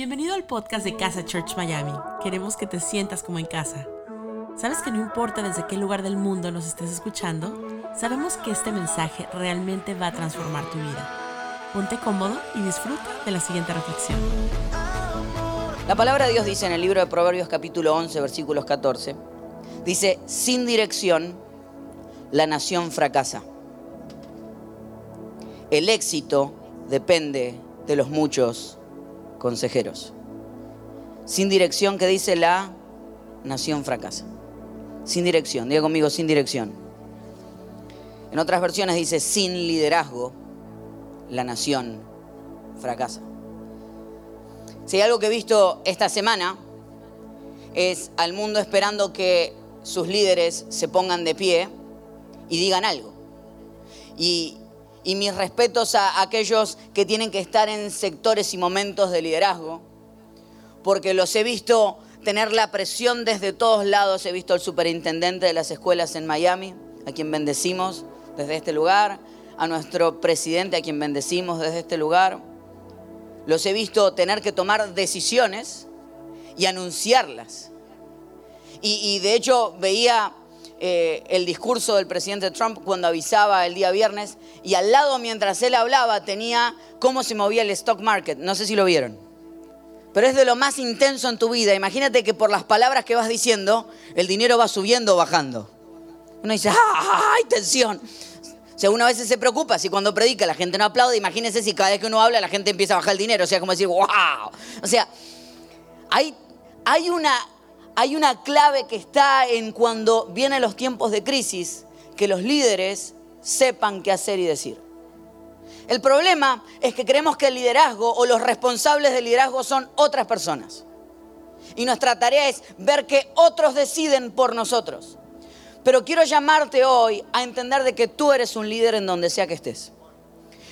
Bienvenido al podcast de Casa Church Miami. Queremos que te sientas como en casa. ¿Sabes que no importa desde qué lugar del mundo nos estés escuchando? Sabemos que este mensaje realmente va a transformar tu vida. Ponte cómodo y disfruta de la siguiente reflexión. La palabra de Dios dice en el libro de Proverbios capítulo 11, versículos 14, dice, sin dirección la nación fracasa. El éxito depende de los muchos consejeros. Sin dirección, que dice la nación fracasa. Sin dirección, diga conmigo, sin dirección. En otras versiones dice, sin liderazgo, la nación fracasa. Si hay algo que he visto esta semana, es al mundo esperando que sus líderes se pongan de pie y digan algo. Y y mis respetos a aquellos que tienen que estar en sectores y momentos de liderazgo, porque los he visto tener la presión desde todos lados. He visto al superintendente de las escuelas en Miami, a quien bendecimos desde este lugar, a nuestro presidente, a quien bendecimos desde este lugar. Los he visto tener que tomar decisiones y anunciarlas. Y, de hecho veía eh, el discurso del presidente Trump cuando avisaba el día viernes y al lado mientras él hablaba tenía cómo se movía el stock market. No sé si lo vieron. Pero es de lo más intenso en tu vida. Imagínate que por las palabras que vas diciendo, el dinero va subiendo o bajando. Uno dice, ¡ah, hay tensión! O sea, uno a veces se preocupa si cuando predica la gente no aplaude. Imagínense si cada vez que uno habla la gente empieza a bajar el dinero. O sea, como decir, ¡wow! O sea, hay, hay una hay una clave que está en cuando vienen los tiempos de crisis, que los líderes sepan qué hacer y decir. El problema es que creemos que el liderazgo o los responsables del liderazgo son otras personas. Y nuestra tarea es ver que otros deciden por nosotros. Pero quiero llamarte hoy a entender de que tú eres un líder en donde sea que estés.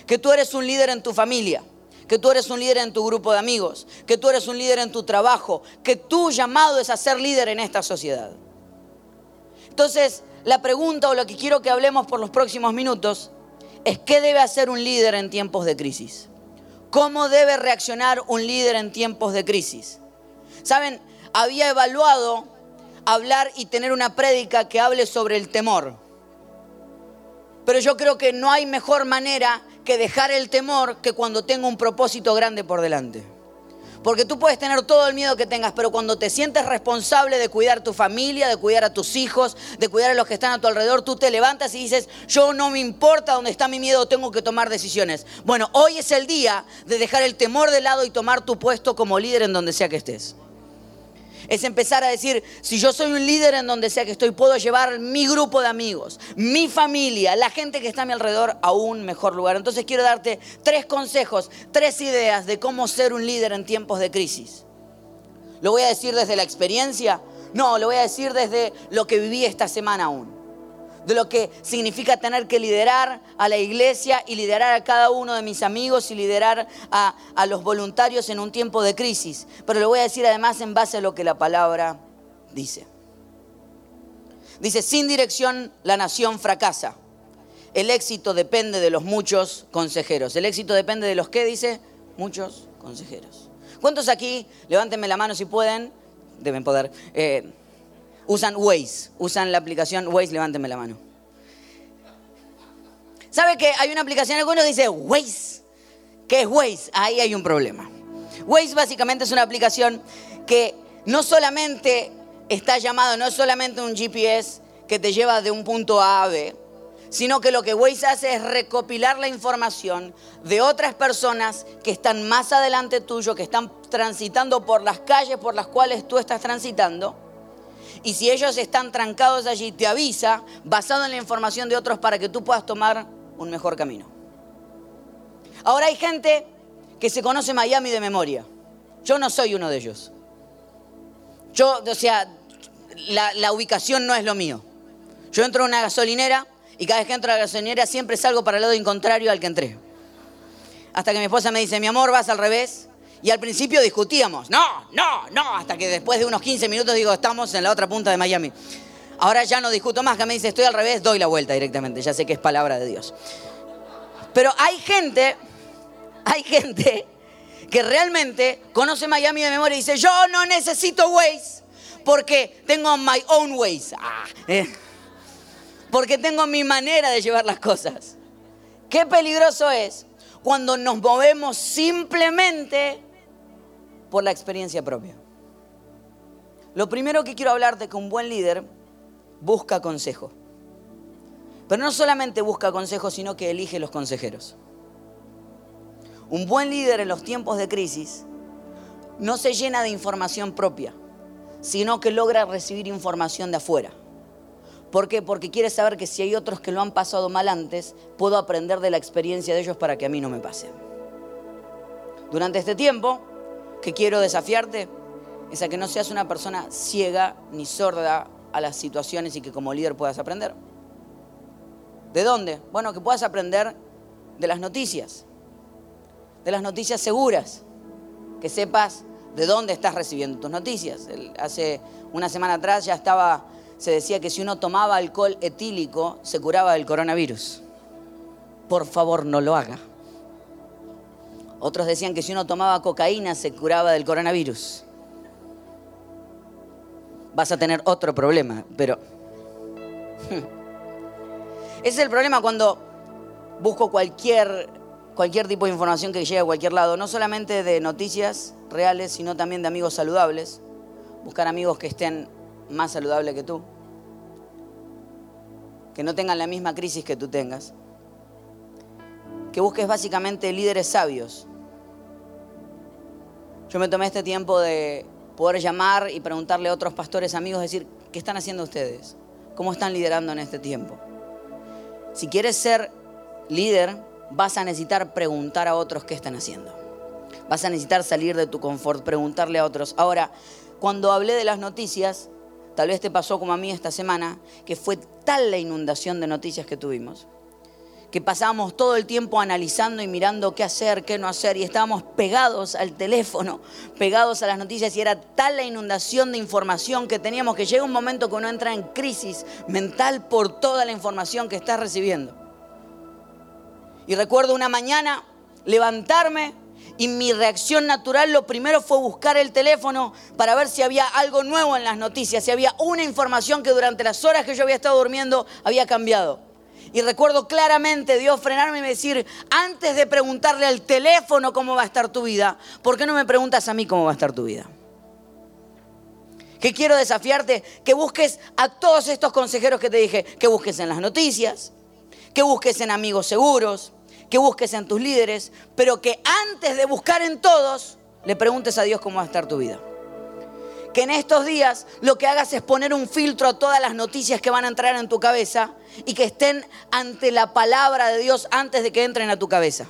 Que tú eres un líder en tu familia que tú eres un líder en tu grupo de amigos, que tú eres un líder en tu trabajo, que tu llamado es a ser líder en esta sociedad. Entonces, la pregunta o lo que quiero que hablemos por los próximos minutos es qué debe hacer un líder en tiempos de crisis. ¿Cómo debe reaccionar un líder en tiempos de crisis? Saben, había evaluado hablar y tener una prédica que hable sobre el temor. Pero yo creo que no hay mejor manera que dejar el temor que cuando tengo un propósito grande por delante. Porque tú puedes tener todo el miedo que tengas, pero cuando te sientes responsable de cuidar tu familia, de cuidar a tus hijos, de cuidar a los que están a tu alrededor, tú te levantas y dices, yo no me importa dónde está mi miedo, tengo que tomar decisiones. Bueno, hoy es el día de dejar el temor de lado y tomar tu puesto como líder en donde sea que estés es empezar a decir, si yo soy un líder en donde sea que estoy, puedo llevar mi grupo de amigos, mi familia, la gente que está a mi alrededor a un mejor lugar. Entonces quiero darte tres consejos, tres ideas de cómo ser un líder en tiempos de crisis. ¿Lo voy a decir desde la experiencia? No, lo voy a decir desde lo que viví esta semana aún de lo que significa tener que liderar a la iglesia y liderar a cada uno de mis amigos y liderar a, a los voluntarios en un tiempo de crisis. Pero lo voy a decir además en base a lo que la palabra dice. Dice, sin dirección la nación fracasa. El éxito depende de los muchos consejeros. El éxito depende de los que, dice, muchos consejeros. ¿Cuántos aquí, levántenme la mano si pueden, deben poder, eh, usan Waze, usan la aplicación Waze, levánteme la mano. ¿Sabe que hay una aplicación, algunos dice Waze? ¿Qué es Waze? Ahí hay un problema. Waze básicamente es una aplicación que no solamente está llamado, no es solamente un GPS que te lleva de un punto A a B, sino que lo que Waze hace es recopilar la información de otras personas que están más adelante tuyo, que están transitando por las calles por las cuales tú estás transitando y si ellos están trancados allí, te avisa basado en la información de otros para que tú puedas tomar un mejor camino. Ahora hay gente que se conoce Miami de memoria. Yo no soy uno de ellos. Yo, o sea, la, ubicación no es lo mío. Yo entro a una gasolinera y cada vez que entro a la gasolinera siempre salgo para el lado contrario al que entré. Hasta que mi esposa me dice, mi amor, vas al revés. Y al principio discutíamos, no, no, no, hasta que después de unos 15 minutos digo, estamos en la otra punta de Miami. Ahora ya no discuto más, que me dice, estoy al revés, doy la vuelta directamente, ya sé que es palabra de Dios. Pero hay gente, hay gente que realmente conoce Miami de memoria y dice, yo no necesito Waze porque tengo my own ways. Ah, eh. Porque tengo mi manera de llevar las cosas. Qué peligroso es cuando nos movemos simplemente por la experiencia propia. Lo primero que quiero hablarte que un buen líder busca consejo. Pero no solamente busca consejos, sino que elige los consejeros. Un buen líder en los tiempos de crisis no se llena de información propia, sino que logra recibir información de afuera. ¿Por qué? Porque quiere saber que si hay otros que lo han pasado mal antes, puedo aprender de la experiencia de ellos para que a mí no me pase. Durante este tiempo, que quiero desafiarte, es a que no seas una persona ciega ni sorda a las situaciones y que como líder puedas aprender. ¿De dónde? Bueno, que puedas aprender de las noticias, de las noticias seguras, que sepas de dónde estás recibiendo tus noticias. Hace una semana atrás ya estaba, se decía que si uno tomaba alcohol etílico se curaba del coronavirus. Por favor, no lo haga. Otros decían que si uno tomaba cocaína se curaba del coronavirus. Vas a tener otro problema, pero... Ese es el problema cuando busco cualquier, cualquier tipo de información que llegue a cualquier lado, no solamente de noticias reales, sino también de amigos saludables. Buscar amigos que estén más saludables que tú, que no tengan la misma crisis que tú tengas. Que busques básicamente líderes sabios. Yo me tomé este tiempo de poder llamar y preguntarle a otros pastores amigos, decir, ¿qué están haciendo ustedes? ¿Cómo están liderando en este tiempo? Si quieres ser líder, vas a necesitar preguntar a otros qué están haciendo. Vas a necesitar salir de tu confort, preguntarle a otros. Ahora, cuando hablé de las noticias, tal vez te pasó como a mí esta semana, que fue tal la inundación de noticias que tuvimos, que pasábamos todo el tiempo analizando y mirando qué hacer, qué no hacer, y estábamos pegados al teléfono, pegados a las noticias, y era tal la inundación de información que teníamos que llega un momento que uno entra en crisis mental por toda la información que estás recibiendo. Y recuerdo una mañana levantarme y mi reacción natural lo primero fue buscar el teléfono para ver si había algo nuevo en las noticias, si había una información que durante las horas que yo había estado durmiendo había cambiado. Y recuerdo claramente Dios frenarme y decir, antes de preguntarle al teléfono cómo va a estar tu vida, ¿por qué no me preguntas a mí cómo va a estar tu vida? Que quiero desafiarte, que busques a todos estos consejeros que te dije, que busques en las noticias, que busques en amigos seguros, que busques en tus líderes, pero que antes de buscar en todos, le preguntes a Dios cómo va a estar tu vida que en estos días lo que hagas es poner un filtro a todas las noticias que van a entrar en tu cabeza y que estén ante la palabra de Dios antes de que entren a tu cabeza.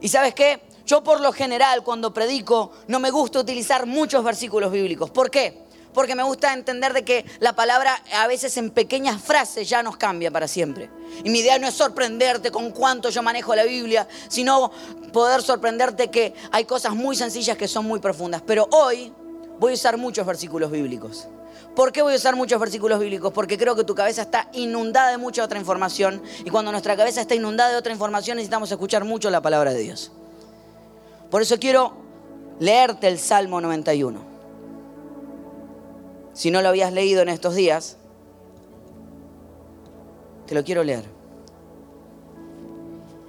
¿Y sabes qué? Yo por lo general cuando predico no me gusta utilizar muchos versículos bíblicos. ¿Por qué? Porque me gusta entender de que la palabra a veces en pequeñas frases ya nos cambia para siempre. Y mi idea no es sorprenderte con cuánto yo manejo la Biblia, sino poder sorprenderte que hay cosas muy sencillas que son muy profundas. Pero hoy voy a usar muchos versículos bíblicos. ¿Por qué voy a usar muchos versículos bíblicos? Porque creo que tu cabeza está inundada de mucha otra información y cuando nuestra cabeza está inundada de otra información necesitamos escuchar mucho la palabra de Dios. Por eso quiero leerte el Salmo 91. Si no lo habías leído en estos días, te lo quiero leer.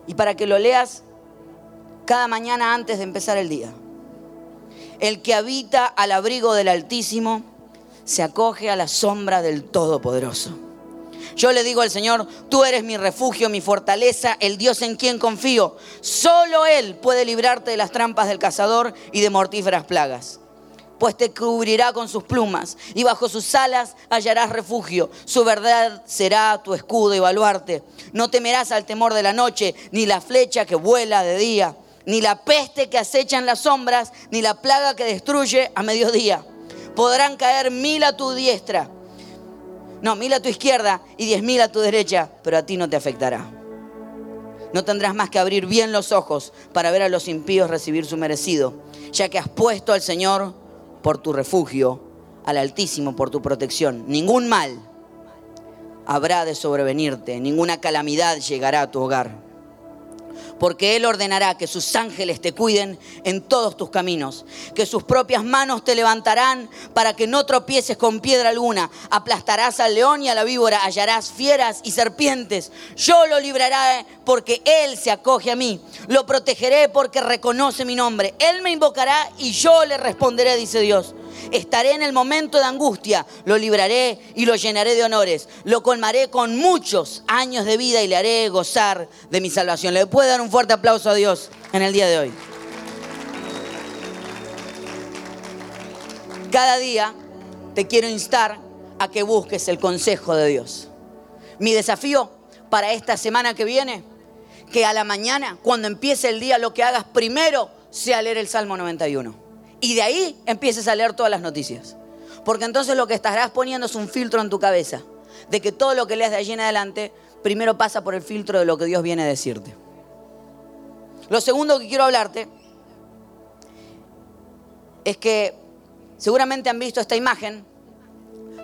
Y para que lo leas cada mañana antes de empezar el día. El que habita al abrigo del Altísimo se acoge a la sombra del Todopoderoso. Yo le digo al Señor, tú eres mi refugio, mi fortaleza, el Dios en quien confío. Solo Él puede librarte de las trampas del cazador y de mortíferas plagas. Pues te cubrirá con sus plumas y bajo sus alas hallarás refugio. Su verdad será tu escudo y baluarte. No temerás al temor de la noche, ni la flecha que vuela de día ni la peste que acecha en las sombras, ni la plaga que destruye a mediodía. Podrán caer mil a tu diestra, no, mil a tu izquierda y diez mil a tu derecha, pero a ti no te afectará. No tendrás más que abrir bien los ojos para ver a los impíos recibir su merecido, ya que has puesto al Señor por tu refugio, al Altísimo por tu protección. Ningún mal habrá de sobrevenirte, ninguna calamidad llegará a tu hogar porque Él ordenará que sus ángeles te cuiden en todos tus caminos, que sus propias manos te levantarán para que no tropieces con piedra alguna, aplastarás al león y a la víbora, hallarás fieras y serpientes, yo lo libraré porque Él se acoge a mí, lo protegeré porque reconoce mi nombre, Él me invocará y yo le responderé, dice Dios. Estaré en el momento de angustia, lo libraré y lo llenaré de honores. Lo colmaré con muchos años de vida y le haré gozar de mi salvación. ¿Le un fuerte aplauso a Dios en el día de hoy? Cada día te quiero instar a que busques el consejo de Dios. Mi desafío para esta semana que viene, que a la mañana, cuando empiece el día, lo que hagas primero sea leer el Salmo 91 y de ahí empieces a leer todas las noticias. Porque entonces lo que estarás poniendo es un filtro en tu cabeza, de que todo lo que leas de allí en adelante primero pasa por el filtro de lo que Dios viene a decirte. Lo segundo que quiero hablarte es que seguramente han visto esta imagen,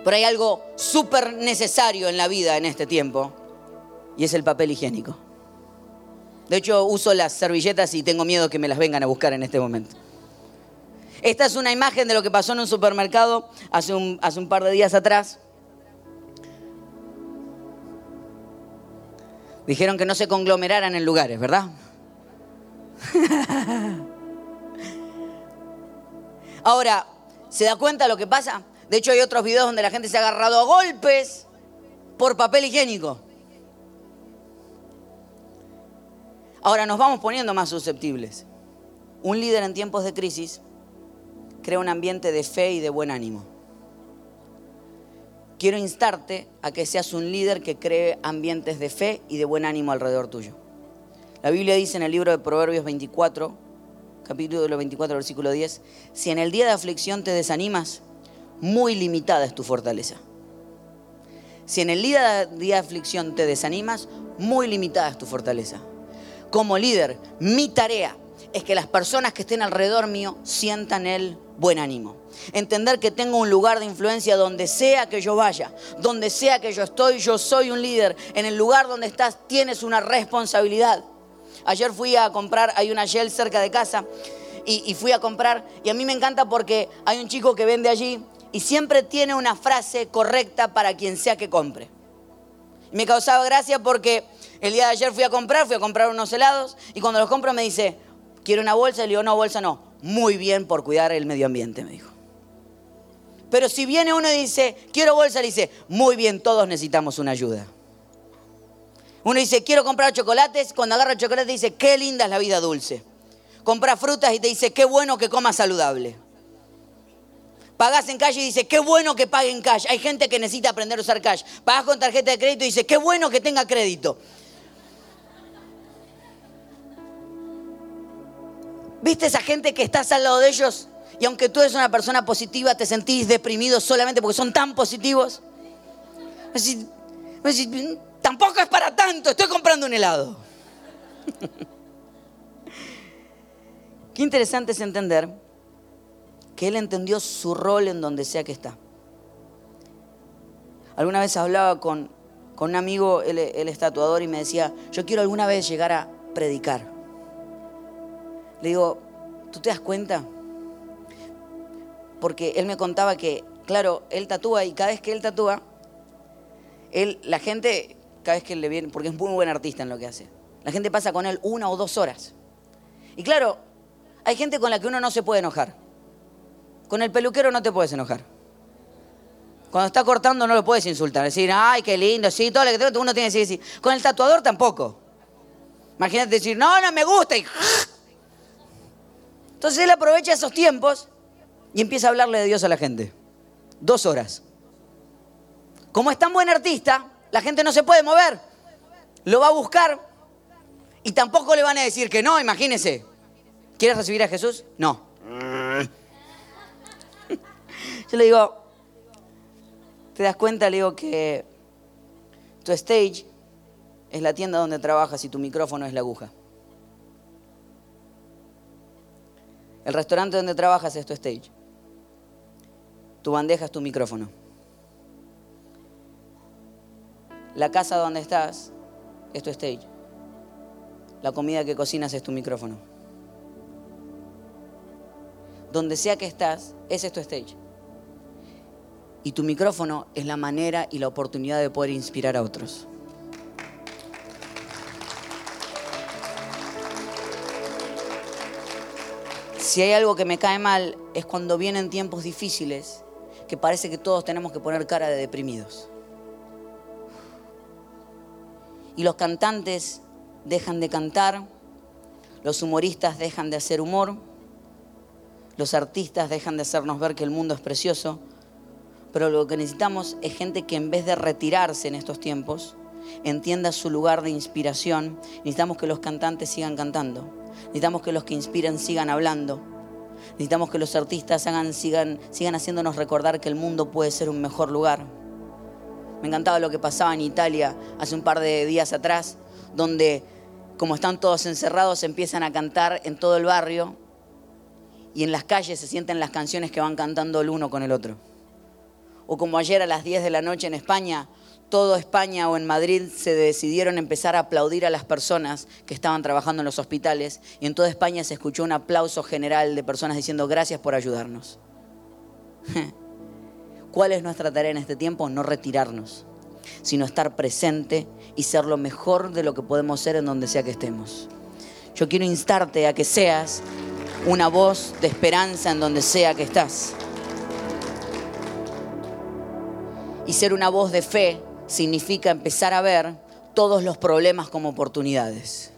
pero hay algo súper necesario en la vida en este tiempo, y es el papel higiénico. De hecho, uso las servilletas y tengo miedo que me las vengan a buscar en este momento. Esta es una imagen de lo que pasó en un supermercado hace un, par de días atrás. Dijeron que no se conglomeraran en lugares, ¿verdad? Ahora, ¿se da cuenta de lo que pasa? De hecho, hay otros videos donde la gente se ha agarrado a golpes por papel higiénico. Ahora nos vamos poniendo más susceptibles. Un líder en tiempos de crisis crea un ambiente de fe y de buen ánimo. Quiero instarte a que seas un líder que cree ambientes de fe y de buen ánimo alrededor tuyo. La Biblia dice en el libro de Proverbios 24, capítulo 24, versículo 10, si en el día de aflicción te desanimas, muy limitada es tu fortaleza. Si en el día de aflicción te desanimas, muy limitada es tu fortaleza. Como líder, mi tarea es que las personas que estén alrededor mío sientan el buen ánimo. Entender que tengo un lugar de influencia donde sea que yo vaya, donde sea que yo estoy, yo soy un líder. En el lugar donde estás tienes una responsabilidad. Ayer fui a comprar, hay una Shell cerca de casa, y, fui a comprar, y a mí me encanta porque hay un chico que vende allí y siempre tiene una frase correcta para quien sea que compre. Me causaba gracia porque el día de ayer fui a comprar, fui a comprar unos helados, y cuando los compro me dice, ¿quiere una bolsa? Y le digo, no, bolsa no muy bien por cuidar el medio ambiente, me dijo. Pero si viene uno y dice, quiero bolsa, le dice, muy bien, todos necesitamos una ayuda. Uno dice, quiero comprar chocolates, cuando agarra chocolate dice, qué linda es la vida dulce. Compra frutas y te dice, qué bueno que comas saludable. Pagás en cash y dice, qué bueno que pague en cash. Hay gente que necesita aprender a usar cash. Pagás con tarjeta de crédito y dice, qué bueno que tenga crédito. ¿Viste esa gente que estás al lado de ellos y aunque tú eres una persona positiva te sentís deprimido solamente porque son tan positivos? Tampoco es para tanto, estoy comprando un helado. Qué interesante es entender que él entendió su rol en donde sea que está. Alguna vez hablaba con, un amigo, el es tatuador, y me decía, yo quiero alguna vez llegar a predicar. Le digo, ¿tú te das cuenta? Porque él me contaba que, claro, él tatúa y cada vez que él tatúa, él, la gente, cada vez que le viene, porque es muy buen artista en lo que hace, la gente pasa con él una o dos horas. Y claro, hay gente con la que uno no se puede enojar. Con el peluquero no te puedes enojar. Cuando está cortando no lo puedes insultar, decir, ay, qué lindo, sí, todo lo que tengo, uno tiene que decir, Con el tatuador tampoco. Imagínate decir, no, no me gusta y entonces él aprovecha esos tiempos y empieza a hablarle de Dios a la gente. Dos horas. Como es tan buen artista, la gente no se puede mover. Lo va a buscar y tampoco le van a decir que no, imagínese. ¿Quieres recibir a Jesús? No. Yo le digo, ¿te das cuenta? Le digo que tu stage es la tienda donde trabajas y tu micrófono es la aguja. El restaurante donde trabajas es tu stage. Tu bandeja es tu micrófono. La casa donde estás es tu stage. la comida que cocinas es tu micrófono. Donde sea que estás, ese es tu stage. Y tu micrófono es la manera y la oportunidad de poder inspirar a otros. Si hay algo que me cae mal es cuando vienen tiempos difíciles que parece que todos tenemos que poner cara de deprimidos. Y los cantantes dejan de cantar, los humoristas dejan de hacer humor, los artistas dejan de hacernos ver que el mundo es precioso, pero lo que necesitamos es gente que en vez de retirarse en estos tiempos, entienda su lugar de inspiración. Necesitamos que los cantantes sigan cantando. Necesitamos que los que inspiran sigan hablando. Necesitamos que los artistas sigan, sigan haciéndonos recordar que el mundo puede ser un mejor lugar. Me encantaba lo que pasaba en Italia hace un par de días atrás, donde como están todos encerrados empiezan a cantar en todo el barrio y en las calles se sienten las canciones que van cantando el uno con el otro o como ayer a las 10 de la noche en España, toda España o en Madrid se decidieron empezar a aplaudir a las personas que estaban trabajando en los hospitales y en toda España se escuchó un aplauso general de personas diciendo gracias por ayudarnos. ¿Cuál es nuestra tarea en este tiempo? No retirarnos, sino estar presente y ser lo mejor de lo que podemos ser en donde sea que estemos. Yo quiero instarte a que seas una voz de esperanza en donde sea que estás. Y ser una voz de fe significa empezar a ver todos los problemas como oportunidades.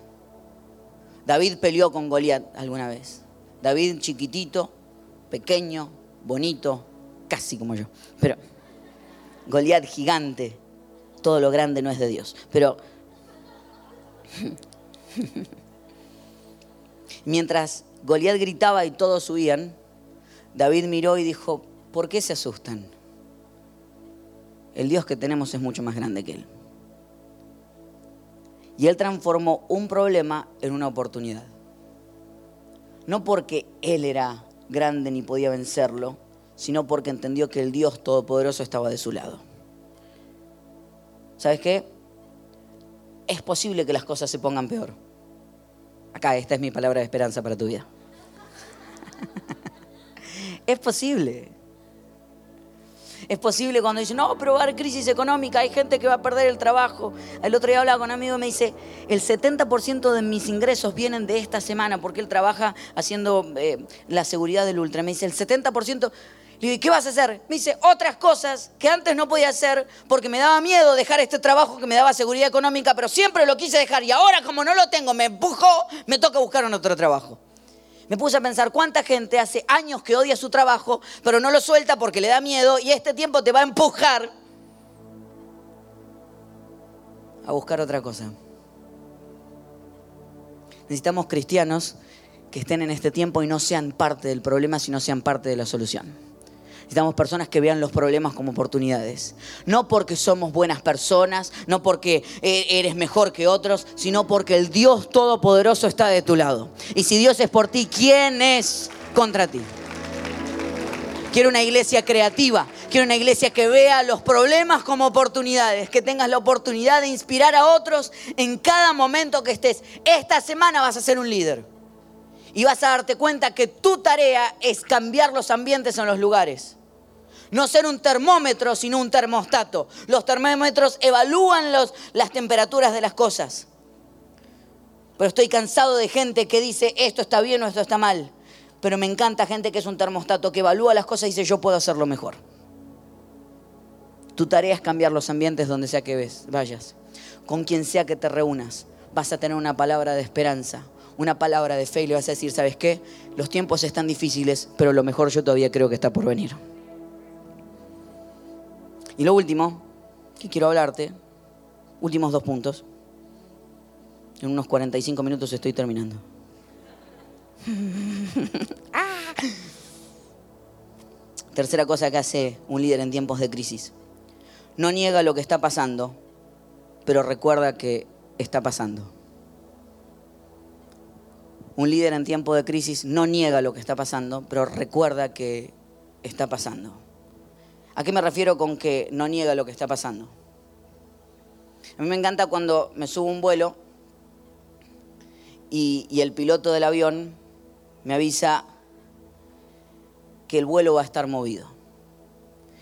David peleó con Goliat alguna vez. David chiquitito, pequeño, bonito, casi como yo. Pero Goliat gigante. Todo lo grande no es de Dios. Pero mientras Goliat gritaba y todos huían, David miró y dijo, ¿por qué se asustan? el Dios que tenemos es mucho más grande que Él. Y Él transformó un problema en una oportunidad. No porque Él era grande ni podía vencerlo, sino porque entendió que el Dios Todopoderoso estaba de su lado. ¿Sabes qué? Es posible que las cosas se pongan peor. Acá, esta es mi palabra de esperanza para tu vida. es posible. Es posible cuando dicen, no, pero va a haber crisis económica, hay gente que va a perder el trabajo. El otro día hablaba con un amigo y me dice, el 70% de mis ingresos vienen de esta semana porque él trabaja haciendo eh, la seguridad del ultra. Me dice, el 70%... Le digo, ¿y qué vas a hacer? Me dice, otras cosas que antes no podía hacer porque me daba miedo dejar este trabajo que me daba seguridad económica, pero siempre lo quise dejar y ahora como no lo tengo, me empujó, me toca buscar otro trabajo. Me puse a pensar cuánta gente hace años que odia su trabajo, pero no lo suelta porque le da miedo y este tiempo te va a empujar a buscar otra cosa. Necesitamos cristianos que estén en este tiempo y no sean parte del problema, sino sean parte de la solución. Necesitamos personas que vean los problemas como oportunidades. No porque somos buenas personas, no porque eh, eres mejor que otros, sino porque el Dios Todopoderoso está de tu lado. Y si Dios es por ti, ¿quién es contra ti? Quiero una iglesia creativa, quiero una iglesia que vea los problemas como oportunidades, que tengas la oportunidad de inspirar a otros en cada momento que estés. Esta semana vas a ser un líder y vas a darte cuenta que tu tarea es cambiar los ambientes en los lugares. No ser un termómetro, sino un termostato. Los termómetros evalúan las temperaturas de las cosas. Pero estoy cansado de gente que dice esto está bien o esto está mal. Pero me encanta gente que es un termostato, que evalúa las cosas y dice yo puedo hacerlo mejor. Tu tarea es cambiar los ambientes donde sea que ves, vayas. Con quien sea que te reúnas, vas a tener una palabra de esperanza, una palabra de fe y le vas a decir, ¿sabes qué? Los tiempos están difíciles, pero lo mejor yo todavía creo que está por venir. Y lo último que quiero hablarte, últimos dos puntos. En unos 45 minutos estoy terminando. Ah. Tercera cosa que hace un líder en tiempos de crisis. No niega lo que está pasando, pero recuerda que está pasando. Un líder en tiempo de crisis no niega lo que está pasando, pero recuerda que está pasando. ¿A qué me refiero con que no niega lo que está pasando? A mí me encanta cuando me subo un vuelo y, y el piloto del avión me avisa que el vuelo va a estar movido.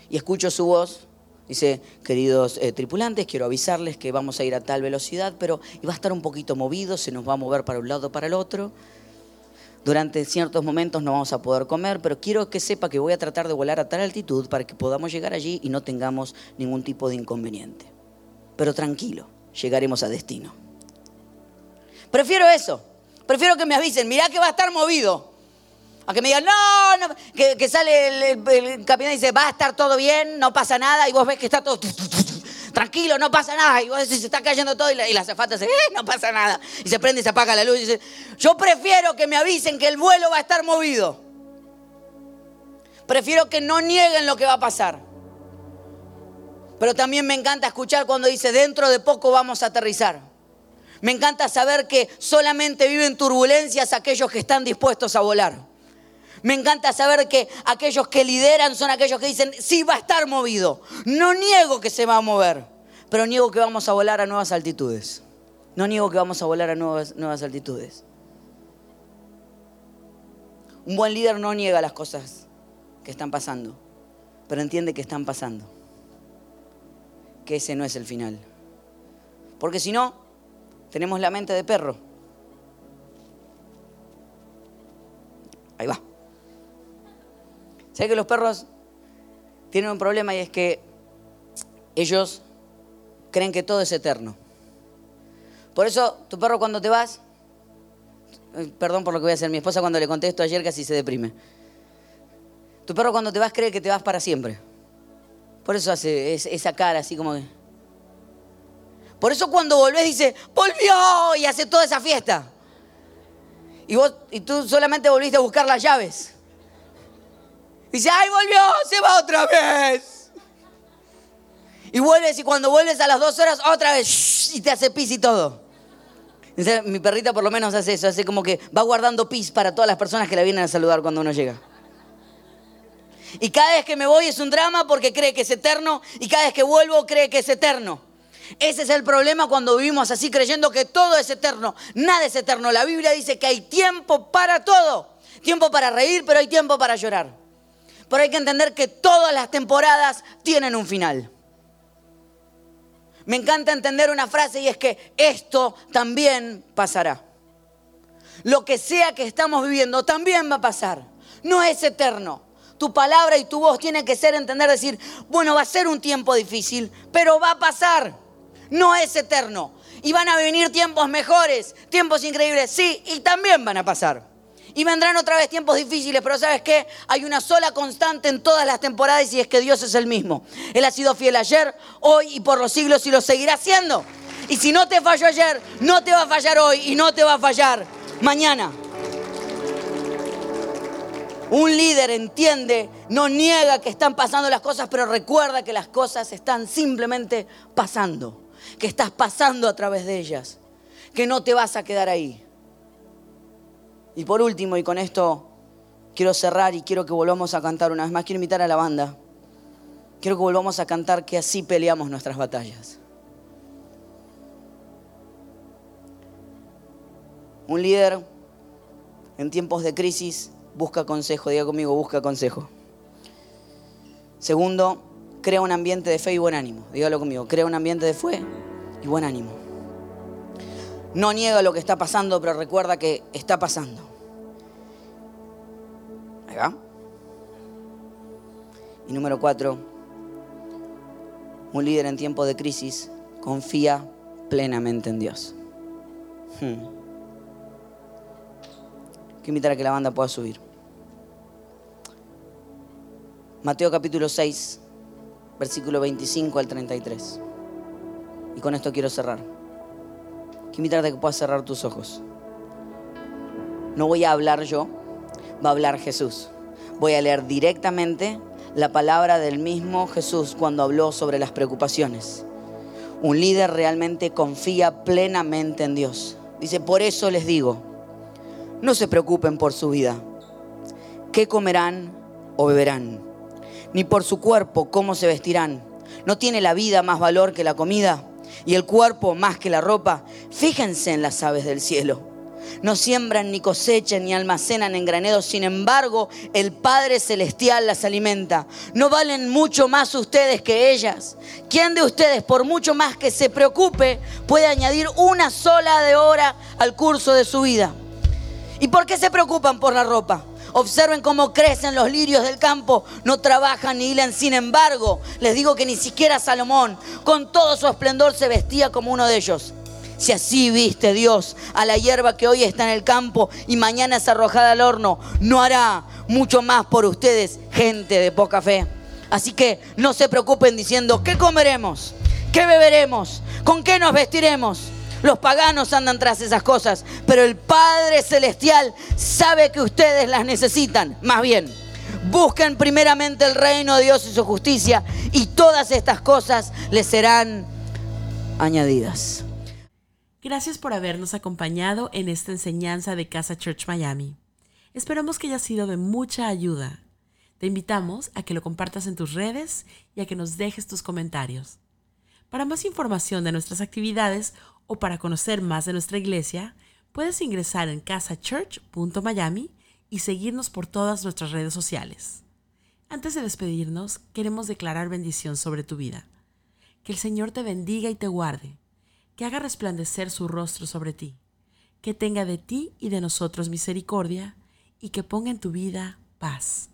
Y escucho su voz, dice, queridos eh, tripulantes, quiero avisarles que vamos a ir a tal velocidad, pero va a estar un poquito movido, se nos va a mover para un lado para el otro. Durante ciertos momentos no vamos a poder comer, pero quiero que sepa que voy a tratar de volar a tal altitud para que podamos llegar allí y no tengamos ningún tipo de inconveniente. Pero tranquilo, llegaremos a destino. Prefiero eso. Prefiero que me avisen, mirá que va a estar movido. A que me digan, no, no que, sale el, capitán y dice, va a estar todo bien, no pasa nada, y vos ves que está todo tranquilo, no pasa nada, y vos decís, se está cayendo todo, y la, y la dice, eh, no pasa nada, y se prende y se apaga la luz, y dice, yo prefiero que me avisen que el vuelo va a estar movido. Prefiero que no nieguen lo que va a pasar. Pero también me encanta escuchar cuando dice, dentro de poco vamos a aterrizar. Me encanta saber que solamente viven turbulencias aquellos que están dispuestos a volar. Me encanta saber que aquellos que lideran son aquellos que dicen, sí va a estar movido. No niego que se va a mover, pero niego que vamos a volar a nuevas altitudes. No niego que vamos a volar a nuevas, nuevas altitudes. Un buen líder no niega las cosas que están pasando, pero entiende que están pasando. Que ese no es el final. Porque si no, tenemos la mente de perro. Ahí va. ¿Sabes que los perros tienen un problema y es que ellos creen que todo es eterno? Por eso, tu perro cuando te vas, eh, perdón por lo que voy a hacer, mi esposa cuando le contesto ayer casi se deprime. Tu perro cuando te vas cree que te vas para siempre. Por eso hace esa cara así como que... Por eso cuando volvés dice, volvió y hace toda esa fiesta. Y, vos, y tú solamente volviste a buscar las llaves. Dice, ay, volvió, se va otra vez. Y vuelves y cuando vuelves a las dos horas, otra vez, y te hace pis y todo. mi perrita por lo menos hace eso, hace como que va guardando pis para todas las personas que la vienen a saludar cuando uno llega. Y cada vez que me voy es un drama porque cree que es eterno y cada vez que vuelvo cree que es eterno. Ese es el problema cuando vivimos así creyendo que todo es eterno. Nada es eterno. La Biblia dice que hay tiempo para todo. Tiempo para reír, pero hay tiempo para llorar. Pero hay que entender que todas las temporadas tienen un final. Me encanta entender una frase y es que esto también pasará. Lo que sea que estamos viviendo también va a pasar. No es eterno. Tu palabra y tu voz tienen que ser entender, decir, bueno, va a ser un tiempo difícil, pero va a pasar. No es eterno. Y van a venir tiempos mejores, tiempos increíbles, sí, y también van a pasar. Y vendrán otra vez tiempos difíciles, pero ¿sabes qué? Hay una sola constante en todas las temporadas y es que Dios es el mismo. Él ha sido fiel ayer, hoy y por los siglos y lo seguirá siendo. Y si no te falló ayer, no te va a fallar hoy y no te va a fallar mañana. Un líder entiende, no niega que están pasando las cosas, pero recuerda que las cosas están simplemente pasando, que estás pasando a través de ellas, que no te vas a quedar ahí. Y por último, y con esto quiero cerrar y quiero que volvamos a cantar una vez más, quiero invitar a la banda. Quiero que volvamos a cantar que así peleamos nuestras batallas. Un líder en tiempos de crisis busca consejo, diga conmigo, busca consejo. Segundo, crea un ambiente de fe y buen ánimo. Dígalo conmigo, crea un ambiente de fe y buen ánimo. No niega lo que está pasando, pero recuerda que está pasando. Va. Y número cuatro, un líder en tiempo de crisis confía plenamente en Dios. Hmm. Invitar a que la banda pueda subir. Mateo capítulo 6, versículo 25 al 33. Y con esto quiero cerrar. Quiero invitarte a que puedas cerrar tus ojos. No voy a hablar yo, va a hablar Jesús. Voy a leer directamente la palabra del mismo Jesús cuando habló sobre las preocupaciones. Un líder realmente confía plenamente en Dios. Dice, por eso les digo, no se preocupen por su vida, qué comerán o beberán, ni por su cuerpo, cómo se vestirán. ¿No tiene la vida más valor que la comida? Y el cuerpo más que la ropa, fíjense en las aves del cielo. no siembran ni cosechan ni almacenan en graneros, sin embargo el Padre Celestial las alimenta. ¿No valen mucho más ustedes que ellas? ¿Quién de ustedes, por mucho más que se preocupe, puede añadir una sola de hora al curso de su vida? ¿Y por qué se preocupan por la ropa? Observen cómo crecen los lirios del campo, no trabajan ni hilan. Sin embargo, les digo que ni siquiera Salomón, con todo su esplendor, se vestía como uno de ellos. Si así viste Dios a la hierba que hoy está en el campo y mañana es arrojada al horno, no hará mucho más por ustedes, gente de poca fe. Así que no se preocupen diciendo, ¿qué comeremos? ¿Qué beberemos? ¿Con qué nos vestiremos? Los paganos andan tras esas cosas, pero el Padre Celestial sabe que ustedes las necesitan. Más bien, busquen primeramente el reino de Dios y su justicia y todas estas cosas les serán añadidas. Gracias por habernos acompañado en esta enseñanza de Casa Church Miami. Esperamos que haya sido de mucha ayuda. Te invitamos a que lo compartas en tus redes y a que nos dejes tus comentarios. Para más información de nuestras actividades o para conocer más de nuestra iglesia, puedes ingresar en casachurch.miami y seguirnos por todas nuestras redes sociales. Antes de despedirnos, queremos declarar bendición sobre tu vida. Que el Señor te bendiga y te guarde, que haga resplandecer su rostro sobre ti, que tenga de ti y de nosotros misericordia y que ponga en tu vida paz.